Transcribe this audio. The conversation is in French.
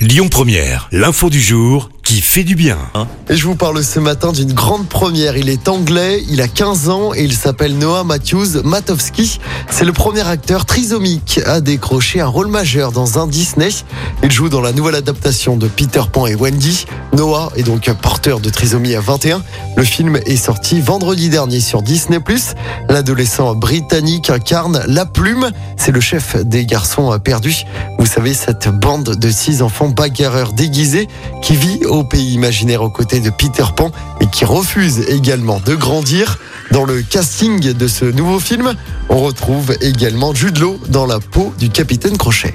Lyon Première, l'info du jour qui fait du bien. Et je vous parle ce matin d'une grande première. Il est anglais, il a 15 ans et il s'appelle Noah Matthews Matowski. C'est le premier acteur trisomique à décrocher un rôle majeur dans un Disney. Il joue dans la nouvelle adaptation de Peter Pan et Wendy. Noah est donc porteur de trisomie à 21. Le film est sorti vendredi dernier sur Disney+. L'adolescent britannique incarne La Plume. C'est le chef des garçons perdus. Vous savez, cette bande de six enfants bagarreurs déguisés qui vit au pays imaginaire aux côtés de Peter Pan et qui refuse également de grandir. Dans le casting de ce nouveau film, on retrouve également Jude Law dans la peau du capitaine Crochet.